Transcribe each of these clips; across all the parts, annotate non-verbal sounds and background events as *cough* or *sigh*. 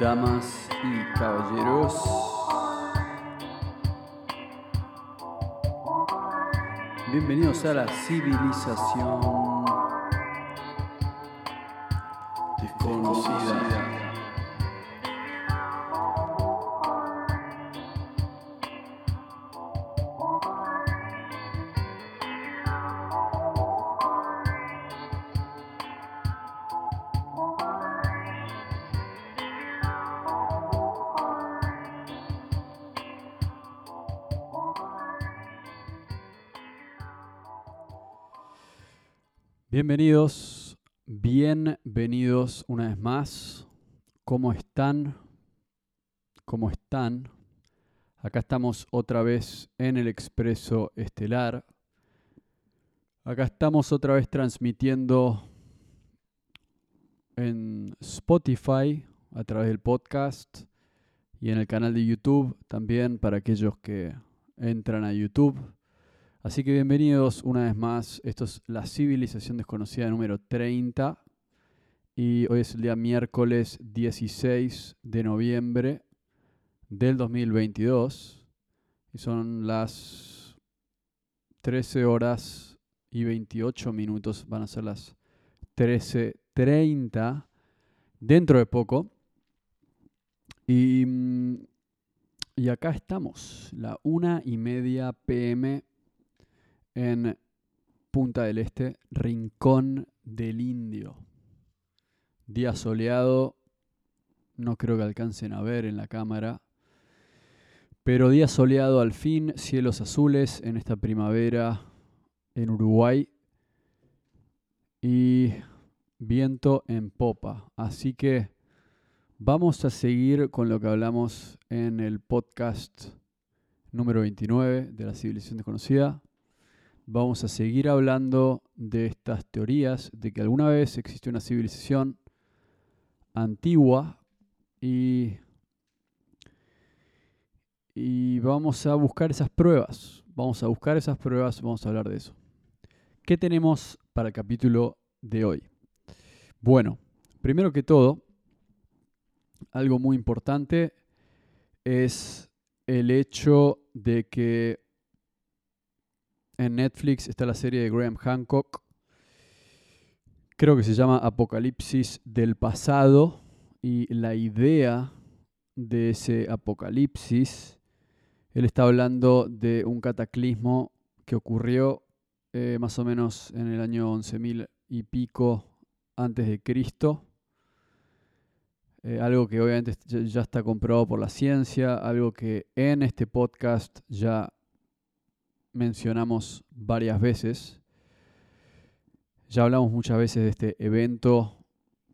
damas y caballeros. Bienvenidos a la civilización Bienvenidos, bienvenidos una vez más. ¿Cómo están? ¿Cómo están? Acá estamos otra vez en el Expreso Estelar. Acá estamos otra vez transmitiendo en Spotify a través del podcast y en el canal de YouTube también para aquellos que entran a YouTube. Así que bienvenidos una vez más. Esto es la civilización desconocida número 30. Y hoy es el día miércoles 16 de noviembre del 2022. Y son las 13 horas y 28 minutos. Van a ser las 13.30 dentro de poco. Y, mm, y acá estamos, la una y media pm en Punta del Este, Rincón del Indio. Día soleado, no creo que alcancen a ver en la cámara, pero día soleado al fin, cielos azules en esta primavera en Uruguay y viento en popa. Así que vamos a seguir con lo que hablamos en el podcast número 29 de la civilización desconocida vamos a seguir hablando de estas teorías, de que alguna vez existió una civilización antigua y, y vamos a buscar esas pruebas. Vamos a buscar esas pruebas, vamos a hablar de eso. ¿Qué tenemos para el capítulo de hoy? Bueno, primero que todo, algo muy importante es el hecho de que en Netflix está la serie de Graham Hancock. Creo que se llama Apocalipsis del pasado. Y la idea de ese apocalipsis, él está hablando de un cataclismo que ocurrió eh, más o menos en el año 11.000 y pico antes de Cristo. Eh, algo que obviamente ya está comprobado por la ciencia, algo que en este podcast ya mencionamos varias veces. Ya hablamos muchas veces de este evento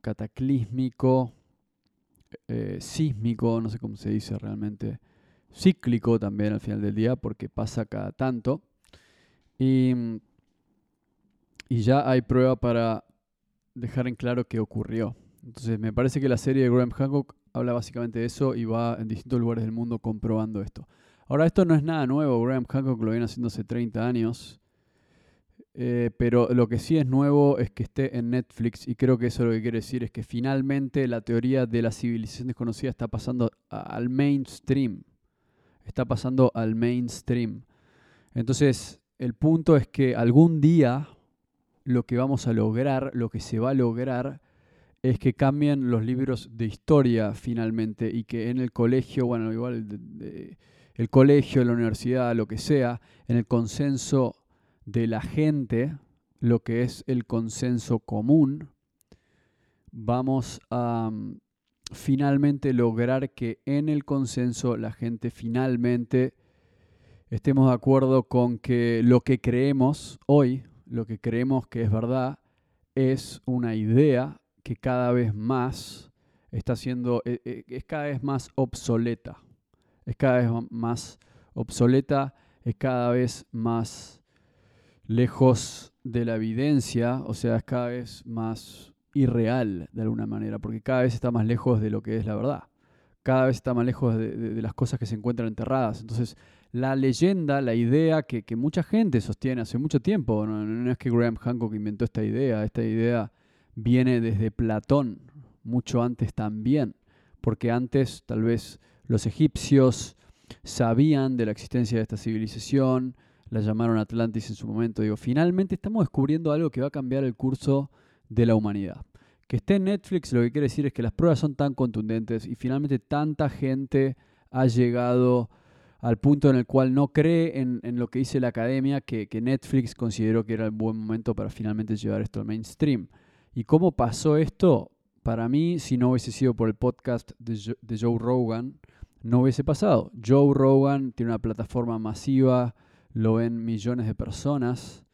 cataclísmico, eh, sísmico, no sé cómo se dice realmente, cíclico también al final del día, porque pasa cada tanto. Y, y ya hay prueba para dejar en claro qué ocurrió. Entonces me parece que la serie de Graham Hancock habla básicamente de eso y va en distintos lugares del mundo comprobando esto. Ahora, esto no es nada nuevo, Graham Hancock lo viene haciendo hace 30 años. Eh, pero lo que sí es nuevo es que esté en Netflix y creo que eso lo que quiere decir es que finalmente la teoría de la civilización desconocida está pasando al mainstream. Está pasando al mainstream. Entonces, el punto es que algún día lo que vamos a lograr, lo que se va a lograr, es que cambien los libros de historia finalmente y que en el colegio, bueno, igual de, el colegio, la universidad, lo que sea, en el consenso de la gente, lo que es el consenso común, vamos a mm, finalmente lograr que en el consenso la gente finalmente estemos de acuerdo con que lo que creemos hoy, lo que creemos que es verdad, es una idea que cada vez más está siendo, e, e, es cada vez más obsoleta es cada vez más obsoleta, es cada vez más lejos de la evidencia, o sea, es cada vez más irreal de alguna manera, porque cada vez está más lejos de lo que es la verdad, cada vez está más lejos de, las cosas que se encuentran enterradas. Entonces, la leyenda, la idea que, mucha gente sostiene hace mucho tiempo, no es que Graham Hancock inventó esta idea, esta idea viene desde Platón, mucho antes también porque antes tal vez los egipcios sabían de la existencia de esta civilización, la llamaron Atlantis en su momento. Digo, finalmente estamos descubriendo algo que va a cambiar el curso de la humanidad. Que esté en Netflix lo que quiere decir es que las pruebas son tan contundentes y finalmente tanta gente ha llegado al punto en el cual no cree en, lo que dice la academia, que, Netflix consideró que era el buen momento para finalmente llevar esto al mainstream. ¿Y cómo pasó esto? Para mí, si no hubiese sido por el podcast de, Joe Rogan, no hubiese pasado. Joe Rogan tiene una plataforma masiva, lo ven millones de personas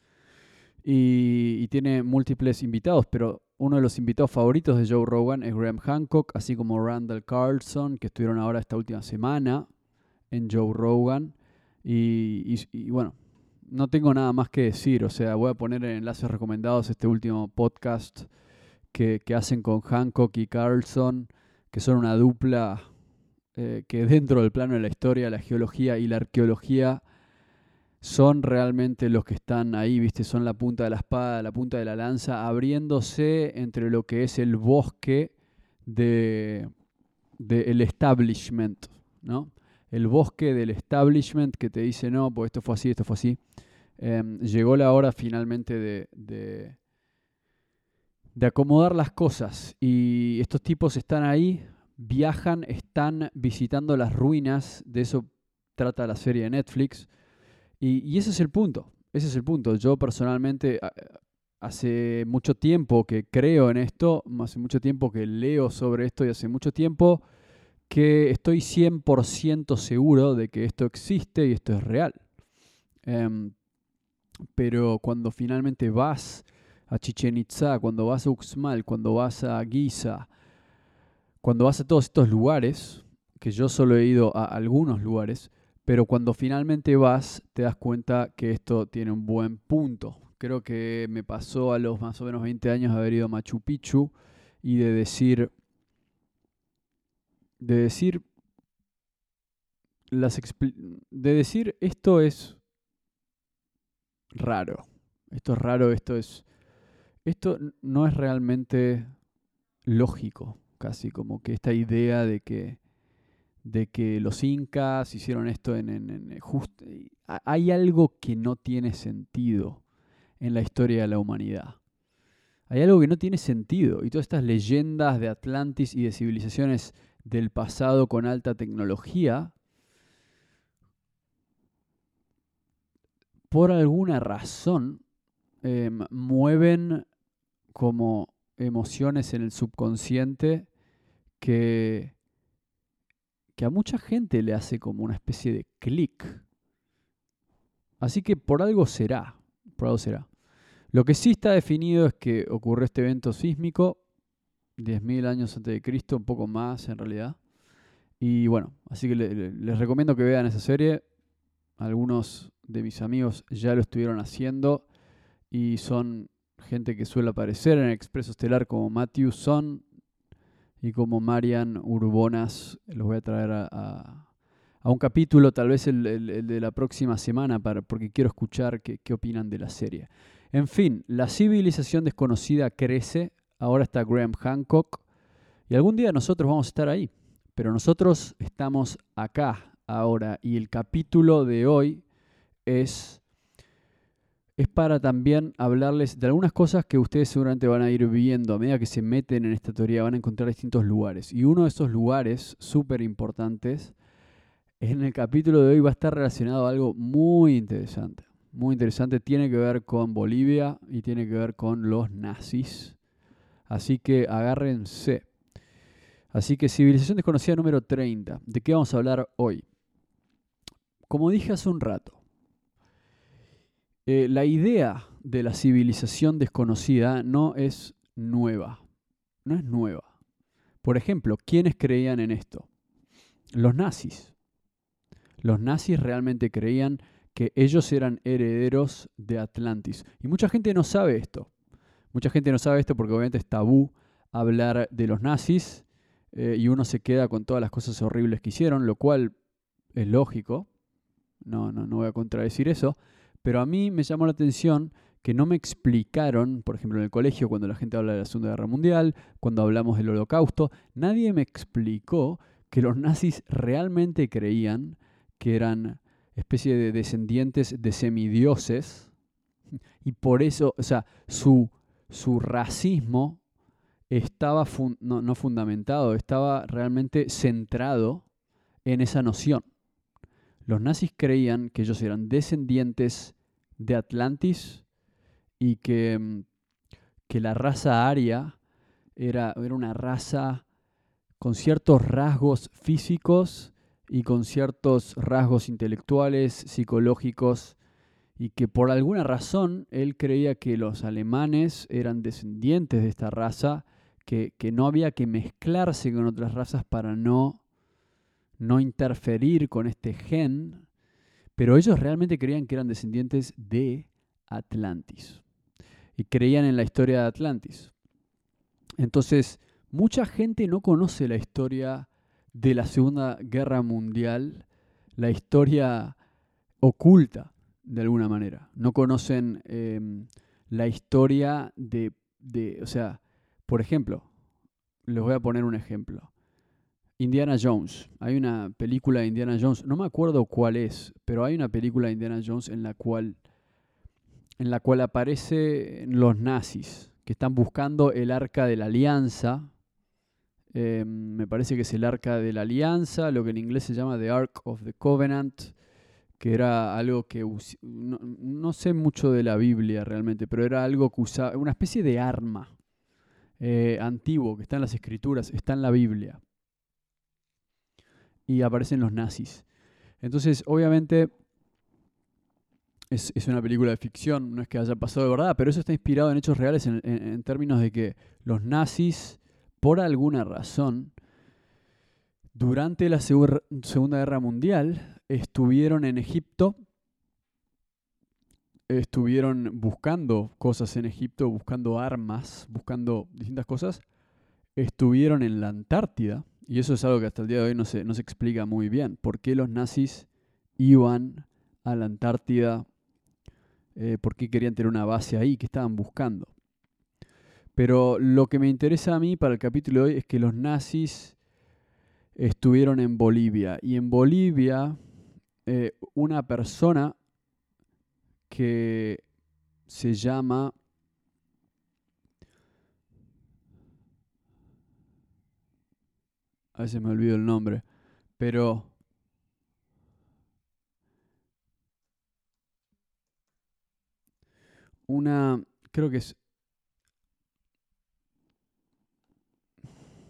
y, tiene múltiples invitados, pero uno de los invitados favoritos de Joe Rogan es Graham Hancock, así como Randall Carlson, que estuvieron ahora esta última semana en Joe Rogan. Y, bueno, no tengo nada más que decir, o sea, voy a poner en enlaces recomendados este último podcast que, hacen con Hancock y Carlson, que son una dupla eh, que dentro del plano de la historia, la geología y la arqueología son realmente los que están ahí, ¿viste? Son la punta de la espada, la punta de la lanza, abriéndose entre lo que es el bosque de, el establishment, ¿no? El bosque del establishment que te dice, no, pues esto fue así, esto fue así. Em, llegó la hora finalmente de, de, de acomodar las cosas y estos tipos están ahí, viajan, están visitando las ruinas, de eso trata la serie de Netflix y, ese es el punto, ese es el punto. Yo personalmente hace mucho tiempo que creo en esto, hace mucho tiempo que leo sobre esto y hace mucho tiempo que estoy 100% seguro de que esto existe y esto es real. Em, pero cuando finalmente vas a Chichen Itza, cuando vas a Uxmal, cuando vas a Giza, cuando vas a todos estos lugares, que yo solo he ido a algunos lugares, pero cuando finalmente vas, te das cuenta que esto tiene un buen punto. Creo que me pasó a los más o menos 20 años haber ido a Machu Picchu y de decir, de decir, las de decir esto es raro, esto es raro, esto es, esto no es realmente lógico, casi como que esta idea de que de que los incas hicieron esto en, hay algo que no tiene sentido en la historia de la humanidad. Hay algo que no tiene sentido. Y todas estas leyendas de Atlantis y de civilizaciones del pasado con alta tecnología, por alguna razón, em, mueven como emociones en el subconsciente que que a mucha gente le hace como una especie de clic. Así que por algo será, por algo será. Lo que sí está definido es que ocurrió este evento sísmico 10.000 años antes de Cristo, un poco más en realidad. Y bueno, así que les recomiendo que vean esa serie. Algunos de mis amigos ya lo estuvieron haciendo y son gente que suele aparecer en Expreso Estelar como Matthew Son, y como Marian Urbonas, los voy a traer a, un capítulo, tal vez el, de la próxima semana, para, porque quiero escuchar qué, qué opinan de la serie. En fin, la civilización desconocida crece, ahora está Graham Hancock, y algún día nosotros vamos a estar ahí, pero nosotros estamos acá ahora, y el capítulo de hoy es es para también hablarles de algunas cosas que ustedes seguramente van a ir viendo a medida que se meten en esta teoría, van a encontrar distintos lugares. Y uno de esos lugares súper importantes en el capítulo de hoy va a estar relacionado a algo muy interesante. Muy interesante, tiene que ver con Bolivia y tiene que ver con los nazis. Así que agárrense. Así que civilización desconocida número 30. ¿De qué vamos a hablar hoy? Como dije hace un rato, eh, la idea de la civilización desconocida no es nueva. No es nueva. Por ejemplo, ¿quiénes creían en esto? Los nazis. Los nazis realmente creían que ellos eran herederos de Atlantis. Y mucha gente no sabe esto. Mucha gente no sabe esto porque obviamente es tabú hablar de los nazis eh, y uno se queda con todas las cosas horribles que hicieron, lo cual es lógico. No, no, no voy a contradecir eso. Pero a mí me llamó la atención que no me explicaron, por ejemplo, en el colegio, cuando la gente habla de la Segunda Guerra Mundial, cuando hablamos del Holocausto, nadie me explicó que los nazis realmente creían que eran especie de descendientes de semidioses *laughs* y por eso, o sea, su, su racismo estaba no, no fundamentado, estaba realmente centrado en esa noción. Los nazis creían que ellos eran descendientes de Atlantis y que, mm, que la raza aria era, era una raza con ciertos rasgos físicos y con ciertos rasgos intelectuales, psicológicos, y que por alguna razón él creía que los alemanes eran descendientes de esta raza, que, que no había que mezclarse con otras razas para no, no interferir con este gen, pero ellos realmente creían que eran descendientes de Atlantis y creían en la historia de Atlantis. Entonces, mucha gente no conoce la historia de la Segunda Guerra Mundial, la historia oculta, de alguna manera. No conocen em, la historia de, de, o sea, por ejemplo, les voy a poner un ejemplo. Indiana Jones. Hay una película de Indiana Jones, no me acuerdo cuál es, pero hay una película de Indiana Jones en la cual en la cual aparecen los nazis que están buscando el arca de la alianza. Eh, me parece que es el arca de la alianza, lo que en inglés se llama The Ark of the Covenant, que era algo que no, sé mucho de la Biblia realmente, pero era algo que usaba, una especie de arma eh, antiguo que está en las escrituras, está en la Biblia. Y aparecen los nazis. Entonces, obviamente, es, una película de ficción, no es que haya pasado de verdad, pero eso está inspirado en hechos reales en, términos de que los nazis, por alguna razón, durante la Segunda Guerra Mundial, estuvieron en Egipto, estuvieron buscando cosas en Egipto, buscando armas, buscando distintas cosas, estuvieron en la Antártida, y eso es algo que hasta el día de hoy no se, no se explica muy bien, por qué los nazis iban a la Antártida eh, por qué querían tener una base ahí, qué estaban buscando. Pero lo que me interesa a mí para el capítulo de hoy es que los nazis estuvieron en Bolivia. Y en Bolivia, eh, una persona que se llama... A veces me olvido el nombre, pero una, creo que es...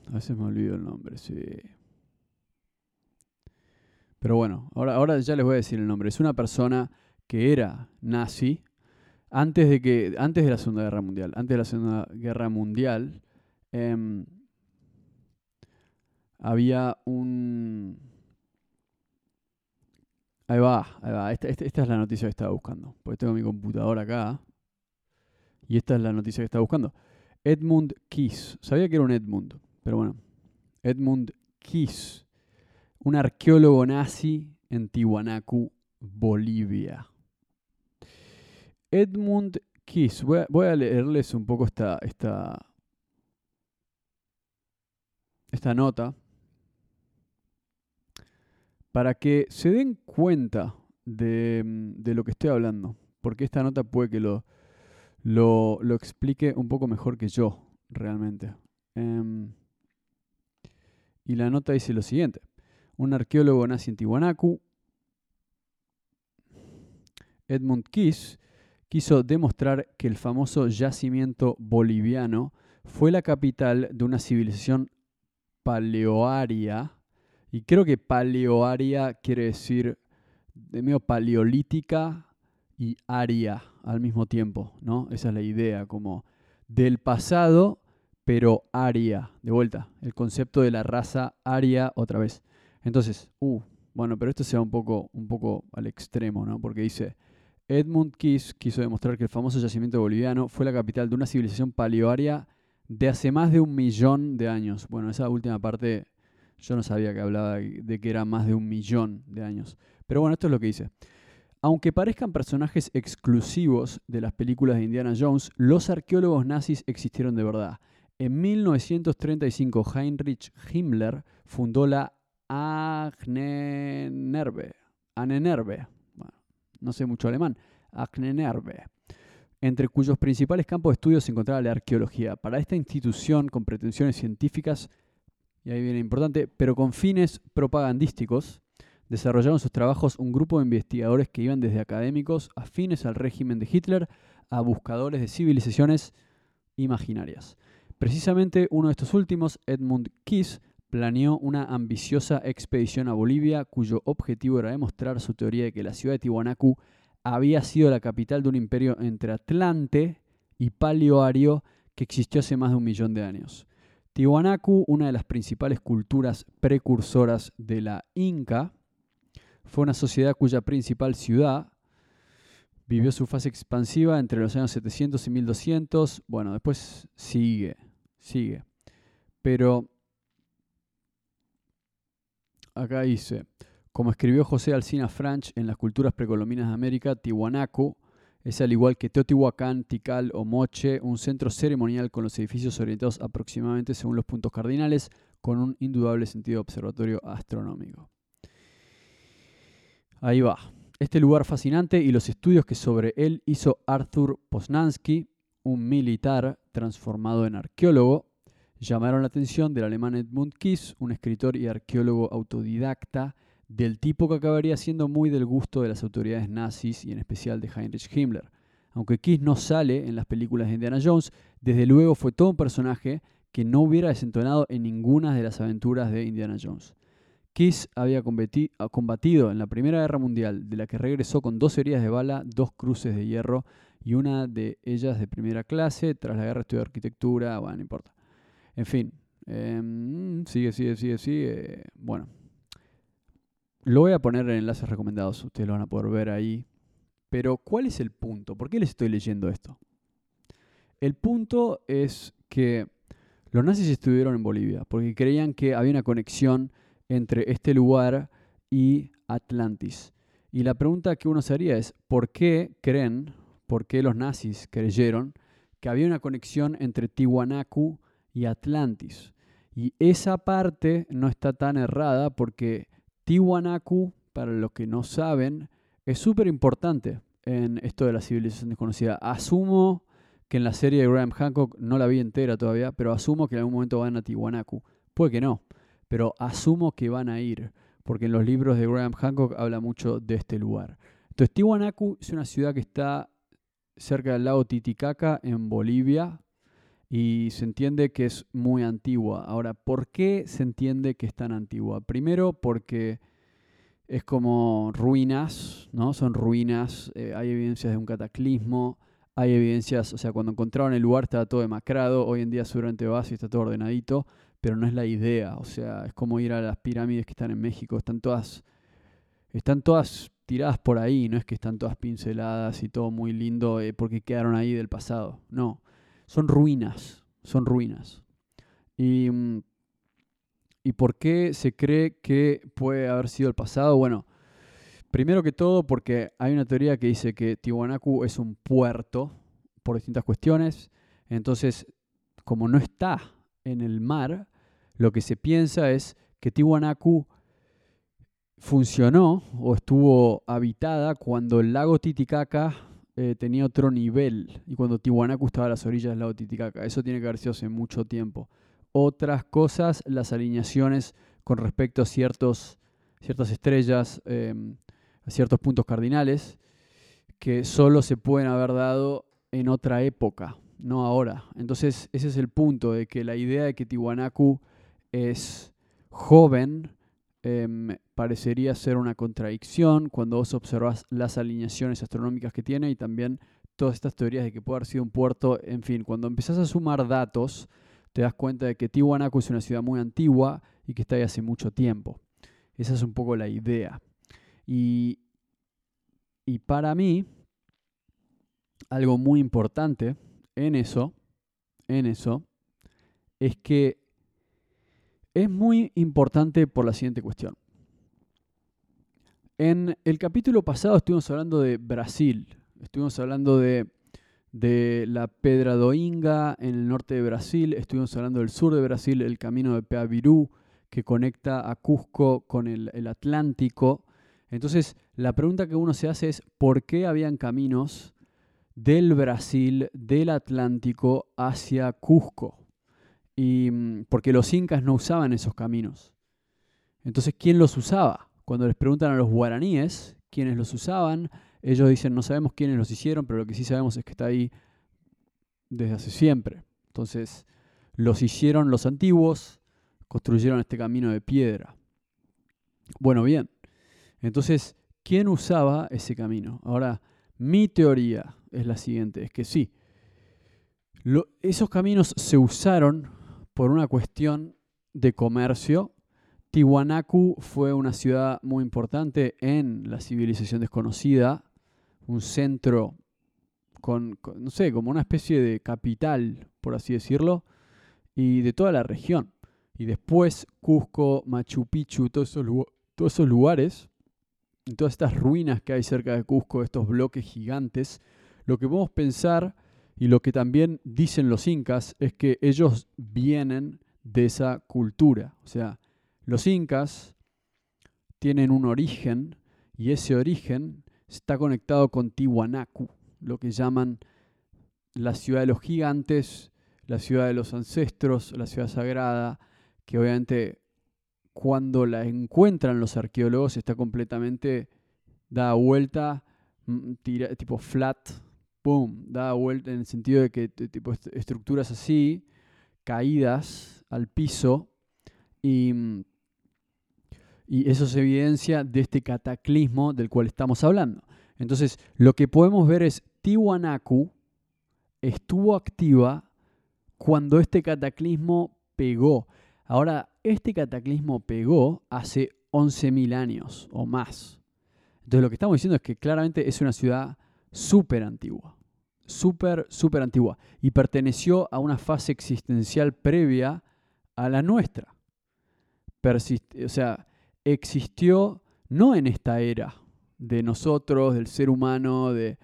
A veces me olvido el nombre, sí. Pero bueno, ahora, ahora ya les voy a decir el nombre. Es una persona que era nazi antes de que antes de la Segunda Guerra Mundial. Antes de la Segunda Guerra Mundial em, había un... Ahí va, ahí va. Esta, esta, esta, es la noticia que estaba buscando. Porque tengo mi computadora acá. Y esta es la noticia que estaba buscando. Edmund Kiss. Sabía que era un Edmund, pero bueno. Edmund Kiss. Un arqueólogo nazi en Tiwanaku, Bolivia. Edmund Kiss. Voy a, leerles un poco esta, esta, esta nota para que se den cuenta de, de, lo que estoy hablando. Porque esta nota puede que lo, lo, lo explique un poco mejor que yo, realmente. Em, y la nota dice lo siguiente. Un arqueólogo nazi en Tiwanaku, Edmund Kiss, quiso demostrar que el famoso yacimiento boliviano fue la capital de una civilización paleoaria. Y creo que paleoaria quiere decir de medio paleolítica y aria al mismo tiempo, ¿no? Esa es la idea, como del pasado, pero aria, de vuelta, el concepto de la raza aria otra vez. Entonces, uh, bueno, pero esto se va un poco, un poco al extremo, ¿no? Porque dice, Edmund Kiss quiso demostrar que el famoso yacimiento boliviano fue la capital de una civilización paleoaria de hace más de un millón de años. Bueno, esa última parte yo no sabía que hablaba de que era más de un millón de años. Pero bueno, esto es lo que dice. Aunque parezcan personajes exclusivos de las películas de Indiana Jones, los arqueólogos nazis existieron de verdad. En 1935, Heinrich Himmler fundó la Ahnenerbe. Ahnenerbe. no sé mucho alemán. Ahnenerbe entre cuyos principales campos de estudio se encontraba la arqueología. Para esta institución con pretensiones científicas, y ahí viene importante, pero con fines propagandísticos, desarrollaron sus trabajos un grupo de investigadores que iban desde académicos afines al régimen de Hitler a buscadores de civilizaciones imaginarias. Precisamente uno de estos últimos, Edmund Kiss, planeó una ambiciosa expedición a Bolivia cuyo objetivo era demostrar su teoría de que la ciudad de Tiwanaku había sido la capital de un imperio entre Atlante y Paleoario que existió hace más de un millón de años. Tiwanaku, una de las principales culturas precursoras de la Inca, fue una sociedad cuya principal ciudad vivió su fase expansiva entre los años 700 y 1200. Bueno, después sigue, sigue. Pero acá dice, como escribió José Alcina Franch en las culturas precolombinas de América, Tiwanaku es al igual que Teotihuacán, Tikal o Moche, un centro ceremonial con los edificios orientados aproximadamente según los puntos cardinales, con un indudable sentido observatorio astronómico. Ahí va. Este lugar fascinante y los estudios que sobre él hizo Arthur Poznansky, un militar transformado en arqueólogo, llamaron la atención del alemán Edmund Kiss, un escritor y arqueólogo autodidacta del tipo que acabaría siendo muy del gusto de las autoridades nazis y en especial de Heinrich Himmler. Aunque Kiss no sale en las películas de Indiana Jones, desde luego fue todo un personaje que no hubiera desentonado en ninguna de las aventuras de Indiana Jones. Kiss había combatido en la Primera Guerra Mundial, de la que regresó con dos heridas de bala, dos cruces de hierro y una de ellas de primera clase. Tras la guerra estudió arquitectura, bueno, no importa. En fin, em, sigue, sigue, sigue, sigue. Bueno, lo voy a poner en enlaces recomendados, ustedes lo van a poder ver ahí. Pero, ¿cuál es el punto? ¿Por qué les estoy leyendo esto? El punto es que los nazis estuvieron en Bolivia porque creían que había una conexión entre este lugar y Atlantis. Y la pregunta que uno se haría es, ¿por qué creen, por qué los nazis creyeron que había una conexión entre Tiwanaku y Atlantis? Y esa parte no está tan errada porque Tiwanaku, para los que no saben, es súper importante en esto de la civilización desconocida. Asumo que en la serie de Graham Hancock, no la vi entera todavía, pero asumo que en algún momento van a Tiwanaku. Puede que no, pero asumo que van a ir, porque en los libros de Graham Hancock habla mucho de este lugar. Entonces, Tiwanaku es una ciudad que está cerca del lago Titicaca, en Bolivia, y se entiende que es muy antigua. Ahora, ¿por qué se entiende que es tan antigua? Primero porque es como ruinas, ¿no? Son ruinas, eh, hay evidencias de un cataclismo, hay evidencias, o sea, cuando encontraron el lugar estaba todo demacrado, hoy en día seguramente vas y está todo ordenadito, pero no es la idea, o sea, es como ir a las pirámides que están en México, están todas, están todas tiradas por ahí, no es que están todas pinceladas y todo muy lindo eh, porque quedaron ahí del pasado, no son ruinas, son ruinas. Mm, y, por qué se cree que puede haber sido el pasado? Bueno, primero que todo porque hay una teoría que dice que Tiwanaku es un puerto por distintas cuestiones. Entonces, como no está en el mar, lo que se piensa es que Tiwanaku funcionó o estuvo habitada cuando el lago Titicaca eh, tenía otro nivel y cuando Tiwanaku estaba a las orillas del lago Titicaca. Eso tiene que haber sido hace mucho tiempo. Otras cosas, las alineaciones con respecto a ciertos, ciertas estrellas, em, a ciertos puntos cardinales, que solo se pueden haber dado en otra época, no ahora. Entonces, ese es el punto de que la idea de que Tiwanaku es joven Em, parecería ser una contradicción cuando vos observas las alineaciones astronómicas que tiene y también todas estas teorías de que puede haber sido un puerto. En fin, cuando empezás a sumar datos, te das cuenta de que Tiwanaku es una ciudad muy antigua y que está ahí hace mucho tiempo. Esa es un poco la idea. Y, y para mí, algo muy importante en eso, en eso, es que es muy importante por la siguiente cuestión. En el capítulo pasado estuvimos hablando de Brasil, estuvimos hablando de, de la Pedra do Inga en el norte de Brasil, estuvimos hablando del sur de Brasil, el camino de Peavirú que conecta a Cusco con el, el Atlántico. Entonces, la pregunta que uno se hace es, ¿por qué habían caminos del Brasil, del Atlántico hacia Cusco? Y mm, porque los incas no usaban esos caminos. Entonces, ¿quién los usaba? Cuando les preguntan a los guaraníes quiénes los usaban, ellos dicen, no sabemos quiénes los hicieron, pero lo que sí sabemos es que está ahí desde hace siempre. Entonces, los hicieron los antiguos, construyeron este camino de piedra. Bueno, bien. Entonces, ¿quién usaba ese camino? Ahora, mi teoría es la siguiente, es que sí, esos caminos se usaron por una cuestión de comercio. Tiwanaku fue una ciudad muy importante en la civilización desconocida, un centro con, no sé, como una especie de capital, por así decirlo, y de toda la región. Y después Cusco, Machu Picchu, todos esos, lugares, y todas estas ruinas que hay cerca de Cusco, estos bloques gigantes, lo que podemos pensar y lo que también dicen los incas es que ellos vienen de esa cultura. O sea, los incas tienen un origen y ese origen está conectado con Tiwanaku, lo que llaman la ciudad de los gigantes, la ciudad de los ancestros, la ciudad sagrada, que obviamente cuando la encuentran los arqueólogos está completamente dada vuelta, mm, tipo flat, ¡pum!, da vuelta en el sentido de que tipo estructuras así, caídas al piso, y, y eso se evidencia de este cataclismo del cual estamos hablando. Entonces, lo que podemos ver es Tiwanaku estuvo activa cuando este cataclismo pegó. Ahora, este cataclismo pegó hace 11.000 años o más. Entonces, lo que estamos diciendo es que claramente es una ciudad súper antigua, súper, súper antigua, y perteneció a una fase existencial previa a la nuestra. o sea, existió no en esta era de nosotros, del ser humano, de,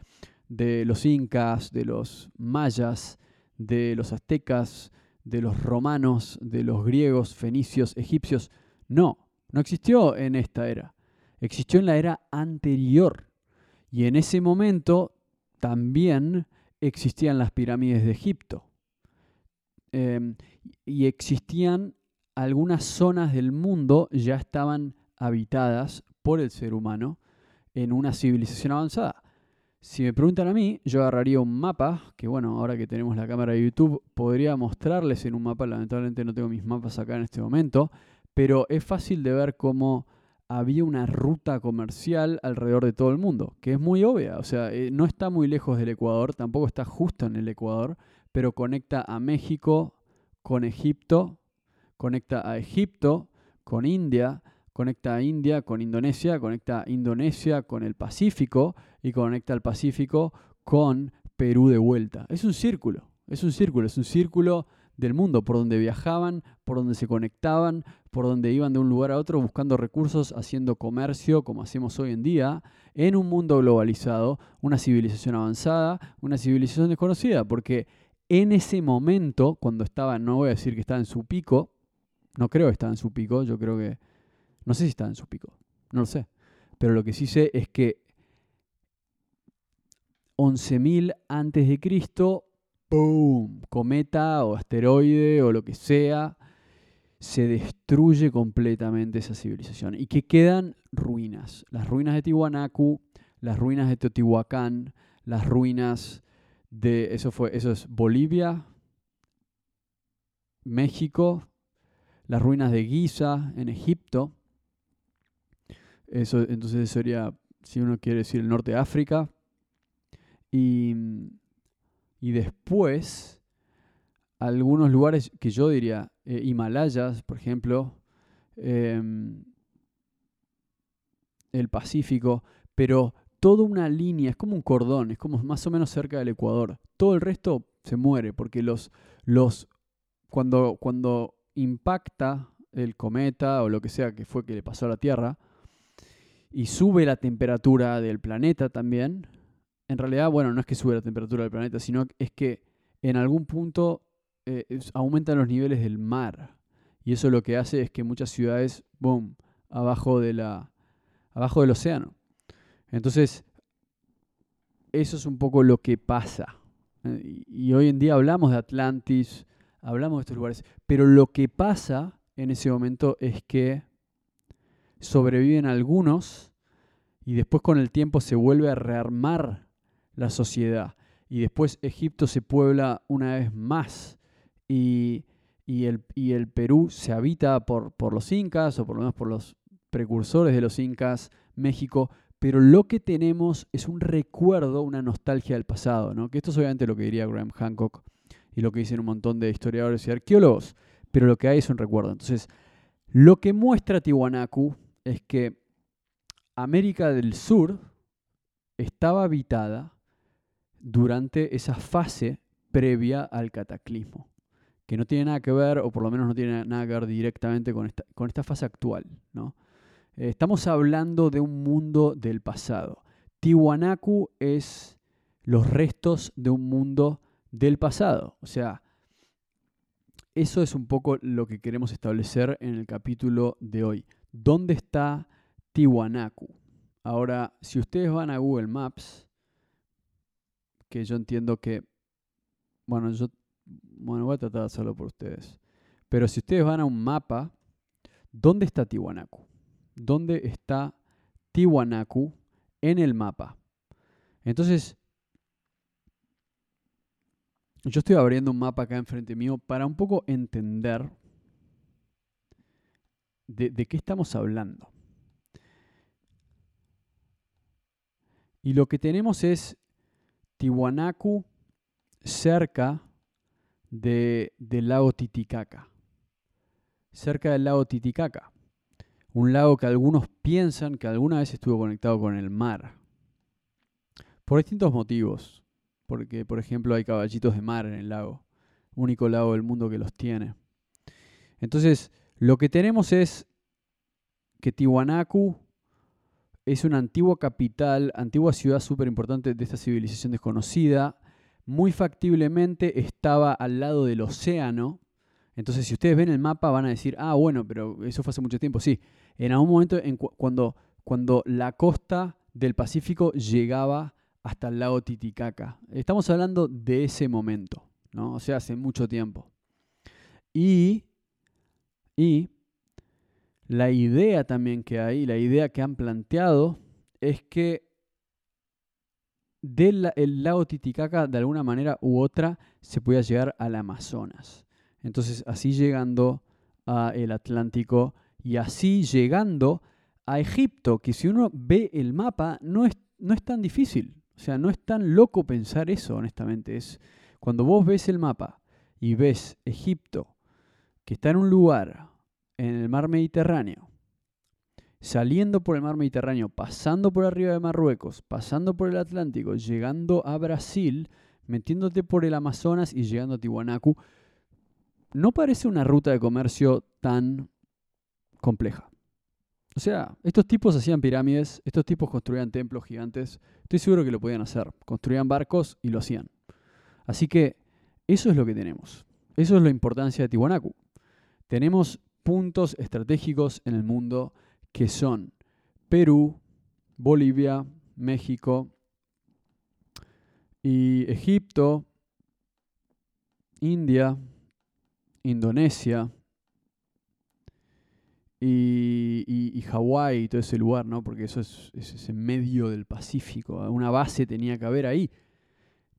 de los incas, de los mayas, de los aztecas, de los romanos, de los griegos, fenicios, egipcios. No, no existió en esta era. Existió en la era anterior. Y en ese momento también existían las pirámides de Egipto. Em, y existían algunas zonas del mundo ya estaban habitadas por el ser humano en una civilización avanzada. Si me preguntan a mí, yo agarraría un mapa, que bueno, ahora que tenemos la cámara de YouTube, podría mostrarles en un mapa, lamentablemente no tengo mis mapas acá en este momento, pero es fácil de ver cómo había una ruta comercial alrededor de todo el mundo, que es muy obvia, o sea, eh, no está muy lejos del Ecuador, tampoco está justo en el Ecuador, pero conecta a México con Egipto, conecta a Egipto con India, conecta a India con Indonesia, conecta a Indonesia con el Pacífico y conecta al Pacífico con Perú de vuelta. Es un círculo, es un círculo, es un círculo del mundo, por donde viajaban, por donde se conectaban, por donde iban de un lugar a otro buscando recursos, haciendo comercio, como hacemos hoy en día, en un mundo globalizado, una civilización avanzada, una civilización desconocida, porque en ese momento, cuando estaba, no voy a decir que estaba en su pico, no creo que estaba en su pico, yo creo que, no sé si estaba en su pico, no lo sé, pero lo que sí sé es que 11.000 antes de Cristo ¡Boom! Cometa o asteroide o lo que sea, se destruye completamente esa civilización y que quedan ruinas. Las ruinas de Tiwanaku, las ruinas de Teotihuacán, las ruinas de eso fue eso es Bolivia, México, las ruinas de Giza en Egipto. Eso entonces sería si uno quiere decir el norte de África y y después algunos lugares que yo diría, eh, Himalayas, por ejemplo, em, el Pacífico, pero toda una línea, es como un cordón, es como más o menos cerca del Ecuador. Todo el resto se muere porque los, los cuando, cuando impacta el cometa o lo que sea que fue que le pasó a la Tierra, y sube la temperatura del planeta también, en realidad, bueno, no es que sube la temperatura del planeta, sino es que en algún punto eh, aumentan los niveles del mar. Y eso lo que hace es que muchas ciudades, boom, abajo, de la, abajo del océano. Entonces, eso es un poco lo que pasa. Eh, y hoy en día hablamos de Atlantis, hablamos de estos lugares, pero lo que pasa en ese momento es que sobreviven algunos y después con el tiempo se vuelve a rearmar la sociedad. Y después Egipto se puebla una vez más y, el, y el, Perú se habita por, por los incas o por lo menos por los precursores de los incas, México, pero lo que tenemos es un recuerdo, una nostalgia del pasado, ¿no? que esto es obviamente lo que diría Graham Hancock y lo que dicen un montón de historiadores y arqueólogos, pero lo que hay es un recuerdo. Entonces, lo que muestra Tiwanaku es que América del Sur estaba habitada durante esa fase previa al cataclismo, que no tiene nada que ver, o por lo menos no tiene nada que ver directamente con esta, con esta fase actual. ¿no? Eh, estamos hablando de un mundo del pasado. Tiwanaku es los restos de un mundo del pasado. O sea, eso es un poco lo que queremos establecer en el capítulo de hoy. ¿Dónde está Tiwanaku? Ahora, si ustedes van a Google Maps, que yo entiendo que, bueno, yo bueno, voy a tratar de hacerlo por ustedes. Pero si ustedes van a un mapa, ¿dónde está Tiwanaku? dónde está Tiwanaku en el mapa. Entonces, yo estoy abriendo un mapa acá enfrente mío para un poco entender de, de qué estamos hablando. Y lo que tenemos es Tiwanaku cerca de, del lago Titicaca. Cerca del lago Titicaca un lago que algunos piensan que alguna vez estuvo conectado con el mar. Por distintos motivos. Porque, por ejemplo, hay caballitos de mar en el lago. Único lago del mundo que los tiene. Entonces, lo que tenemos es que Tiwanaku es una antigua capital, antigua ciudad súper importante de esta civilización desconocida. Muy factiblemente estaba al lado del océano. Entonces, si ustedes ven el mapa, van a decir, ah, bueno, pero eso fue hace mucho tiempo. Sí, en algún momento en cuando, cuando la costa del Pacífico llegaba hasta el lago Titicaca. Estamos hablando de ese momento, ¿no? O sea, hace mucho tiempo. Y, y la idea también que hay, la idea que han planteado es que del el lago Titicaca de alguna manera u otra se podía llegar al Amazonas. Entonces, así llegando al Atlántico y así llegando a Egipto, que si uno ve el mapa no es, no es tan difícil. O sea, no es tan loco pensar eso, honestamente. Es cuando vos ves el mapa y ves Egipto, que está en un lugar en el mar Mediterráneo, saliendo por el mar Mediterráneo, pasando por arriba de Marruecos, pasando por el Atlántico, llegando a Brasil, metiéndote por el Amazonas y llegando a Tiwanaku, no parece una ruta de comercio tan compleja. O sea, estos tipos hacían pirámides, estos tipos construían templos gigantes, estoy seguro que lo podían hacer, construían barcos y lo hacían. Así que eso es lo que tenemos. Eso es la importancia de Tiwanaku. Tenemos puntos estratégicos en el mundo que son Perú, Bolivia, México y Egipto, India, Indonesia, y, Hawái y todo ese lugar, ¿no? Porque eso es, ese medio del Pacífico. Una base tenía que haber ahí.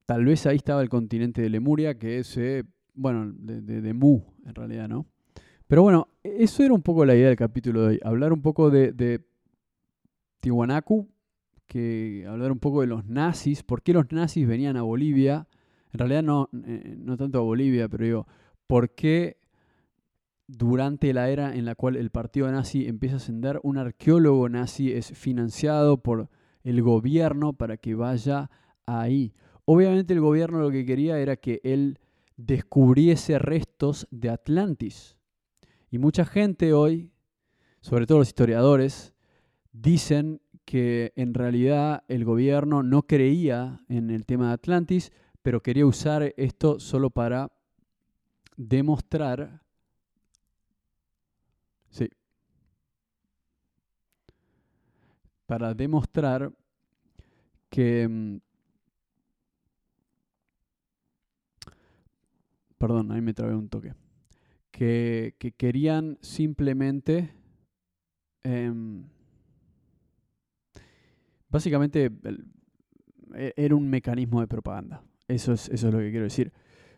Tal vez ahí estaba el continente de Lemuria, que es, eh, bueno, de, Mu, en realidad, ¿no? Pero bueno, eso era un poco la idea del capítulo de hoy. Hablar un poco de, de Tiwanaku, que hablar un poco de los nazis, por qué los nazis venían a Bolivia. En realidad no, eh, no tanto a Bolivia, pero digo, por qué durante la era en la cual el partido nazi empieza a ascender, un arqueólogo nazi es financiado por el gobierno para que vaya ahí. Obviamente el gobierno lo que quería era que él descubriese restos de Atlantis. Y mucha gente hoy, sobre todo los historiadores, dicen que en realidad el gobierno no creía en el tema de Atlantis, pero quería usar esto solo para demostrar, sí, para demostrar que, mm, perdón, ahí me trabé un toque, que, querían simplemente, em, básicamente e, era un mecanismo de propaganda. Eso es, eso es lo que quiero decir.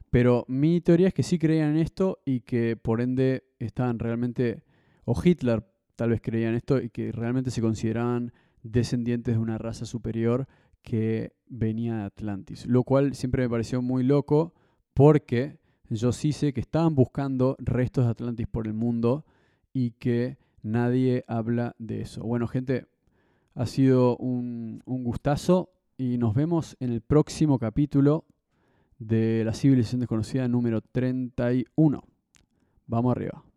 Pero mi teoría es que sí creían en esto y que por ende estaban realmente, o Hitler tal vez creía en esto y que realmente se consideraban descendientes de una raza superior que venía de Atlantis. Lo cual siempre me pareció muy loco porque yo sí sé que estaban buscando restos de Atlantis por el mundo y que nadie habla de eso. Bueno, gente, ha sido un, un gustazo y nos vemos en el próximo capítulo de la civilización desconocida número 31. Vamos arriba.